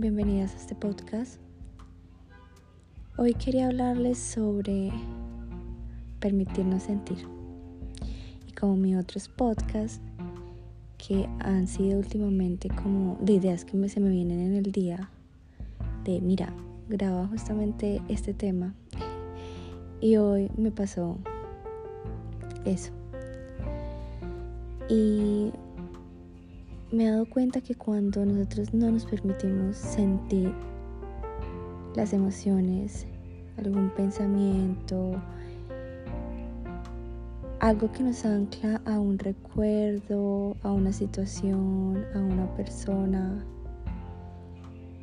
bienvenidas a este podcast. Hoy quería hablarles sobre permitirnos sentir. Y como mis otros podcasts que han sido últimamente como de ideas que se me vienen en el día, de mira, graba justamente este tema. Y hoy me pasó eso. Y me he dado cuenta que cuando nosotros no nos permitimos sentir las emociones, algún pensamiento, algo que nos ancla a un recuerdo, a una situación, a una persona,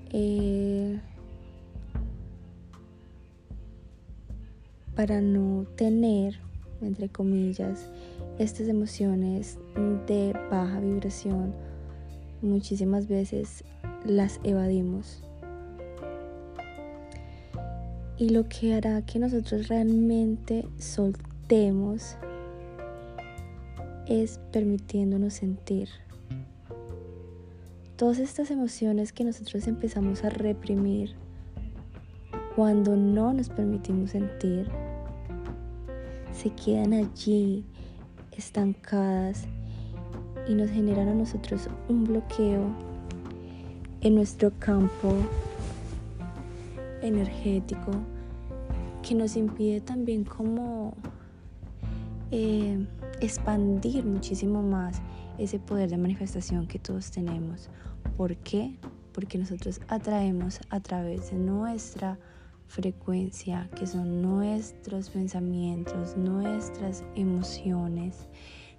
eh, para no tener, entre comillas, estas emociones de baja vibración muchísimas veces las evadimos. Y lo que hará que nosotros realmente soltemos es permitiéndonos sentir. Todas estas emociones que nosotros empezamos a reprimir cuando no nos permitimos sentir, se quedan allí estancadas y nos generan a nosotros un bloqueo en nuestro campo energético que nos impide también como eh, expandir muchísimo más ese poder de manifestación que todos tenemos. ¿Por qué? Porque nosotros atraemos a través de nuestra frecuencia, que son nuestros pensamientos, nuestras emociones,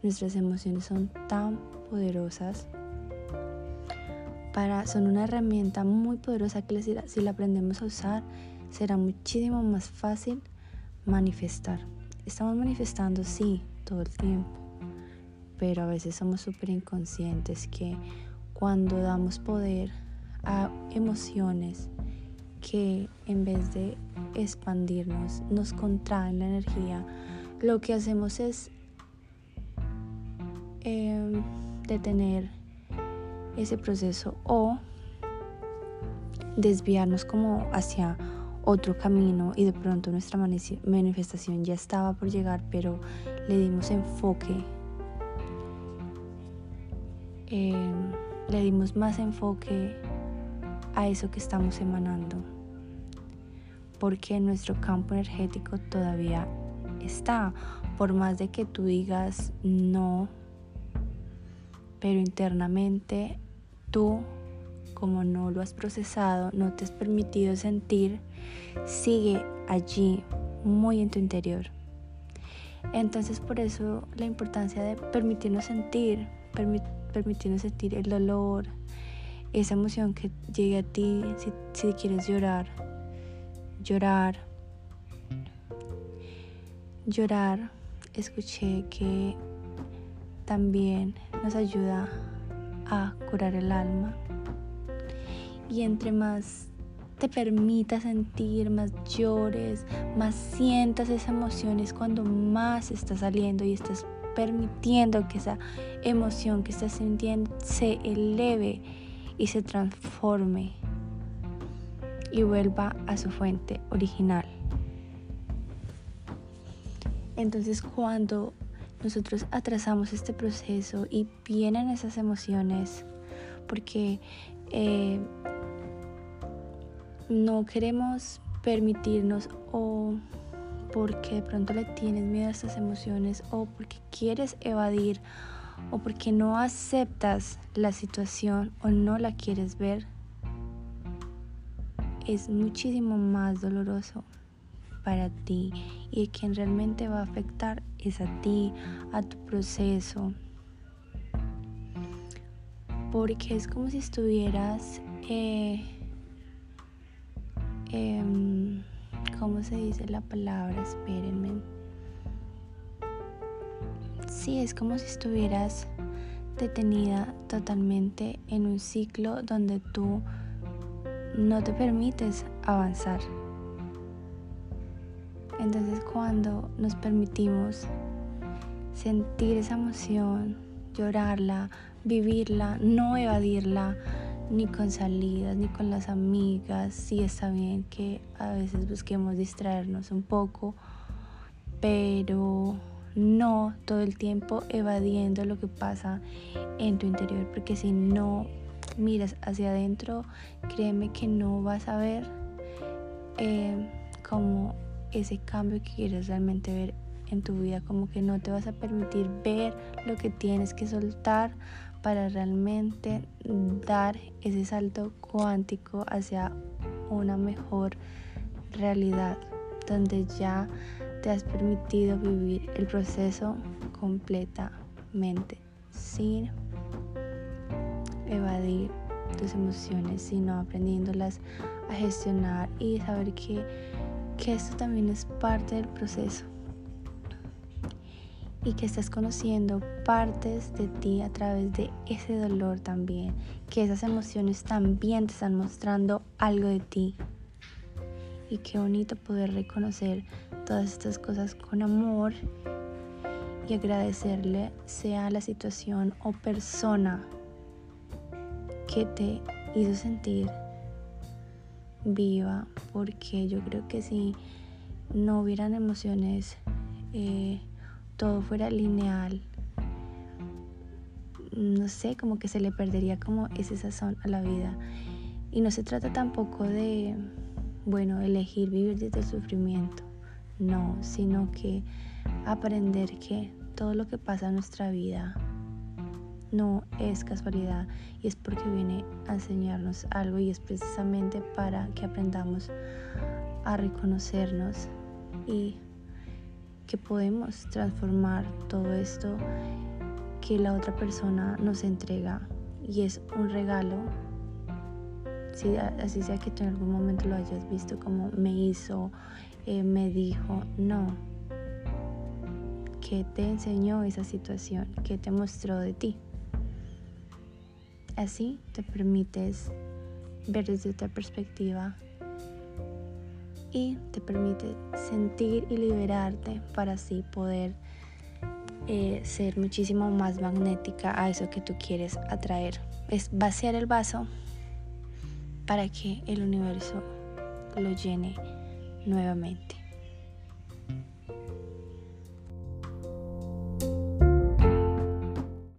Nuestras emociones son tan poderosas. Para, son una herramienta muy poderosa que si la aprendemos a usar será muchísimo más fácil manifestar. Estamos manifestando, sí, todo el tiempo, pero a veces somos súper inconscientes que cuando damos poder a emociones que en vez de expandirnos nos contraen la energía, lo que hacemos es eh, detener ese proceso o desviarnos como hacia otro camino y de pronto nuestra manifestación ya estaba por llegar pero le dimos enfoque em, le dimos más enfoque a eso que estamos emanando. Porque nuestro campo energético todavía está. Por más de que tú digas no pero internamente tú, como no lo has procesado, no te has permitido sentir, sigue allí, muy en tu interior. Entonces por eso la importancia de permitirnos sentir, permitirnos sentir el dolor, esa emoción que llegue a ti si, si quieres llorar, llorar, llorar. Escuché que también nos ayuda a curar el alma. Y entre más te permitas sentir, más llores, más sientas esas emociones, cuando más está saliendo y estás permitiendo que esa emoción que estás sintiendo se eleve y se transforme y vuelva a su fuente original. Entonces cuando nosotros atrasamos este proceso y vienen esas emociones porque eh, no queremos permitirnos o porque de pronto le tienes miedo a estas emociones o porque quieres evadir o porque no aceptas la situación o no la quieres ver, es muchísimo más doloroso para ti y quien realmente va a afectar es a ti, a tu proceso. Porque es como si estuvieras, eh, em, ¿cómo se dice la palabra? Espérenme. Sí, es como si estuvieras detenida totalmente en un ciclo donde tú no te permites avanzar. Entonces cuando nos permitimos sentir esa emoción, llorarla, vivirla, no evadirla, ni con salidas, ni con las amigas. Sí está bien que a veces busquemos distraernos un poco, pero no todo el tiempo evadiendo lo que pasa en tu interior, porque si no miras hacia adentro, créeme que no vas a ver eh, como ese cambio que quieres realmente ver en tu vida, como que no te vas a permitir ver lo que tienes que soltar para realmente dar ese salto cuántico hacia una mejor realidad, donde ya te has permitido vivir el proceso completamente, sin evadir tus emociones, sino aprendiéndolas a gestionar y saber que, que esto también es parte del proceso y que estás conociendo partes de ti a través de ese dolor también, que esas emociones también te están mostrando algo de ti. Y qué bonito poder reconocer todas estas cosas con amor y agradecerle sea la situación o persona que te hizo sentir viva, porque yo creo que si no hubieran emociones, eh, todo fuera lineal, no sé, como que se le perdería como ese sazón a la vida. Y no se trata tampoco de, bueno, elegir vivir desde el sufrimiento, no, sino que aprender que todo lo que pasa en nuestra vida no es casualidad y es porque viene a enseñarnos algo y es precisamente para que aprendamos a reconocernos y que podemos transformar todo esto que la otra persona nos entrega y es un regalo. Así sea que tú en algún momento lo hayas visto como me hizo, eh, me dijo, no. ¿Qué te enseñó esa situación? ¿Qué te mostró de ti? Así te permites ver desde otra perspectiva y te permite sentir y liberarte para así poder eh, ser muchísimo más magnética a eso que tú quieres atraer. Es vaciar el vaso para que el universo lo llene nuevamente.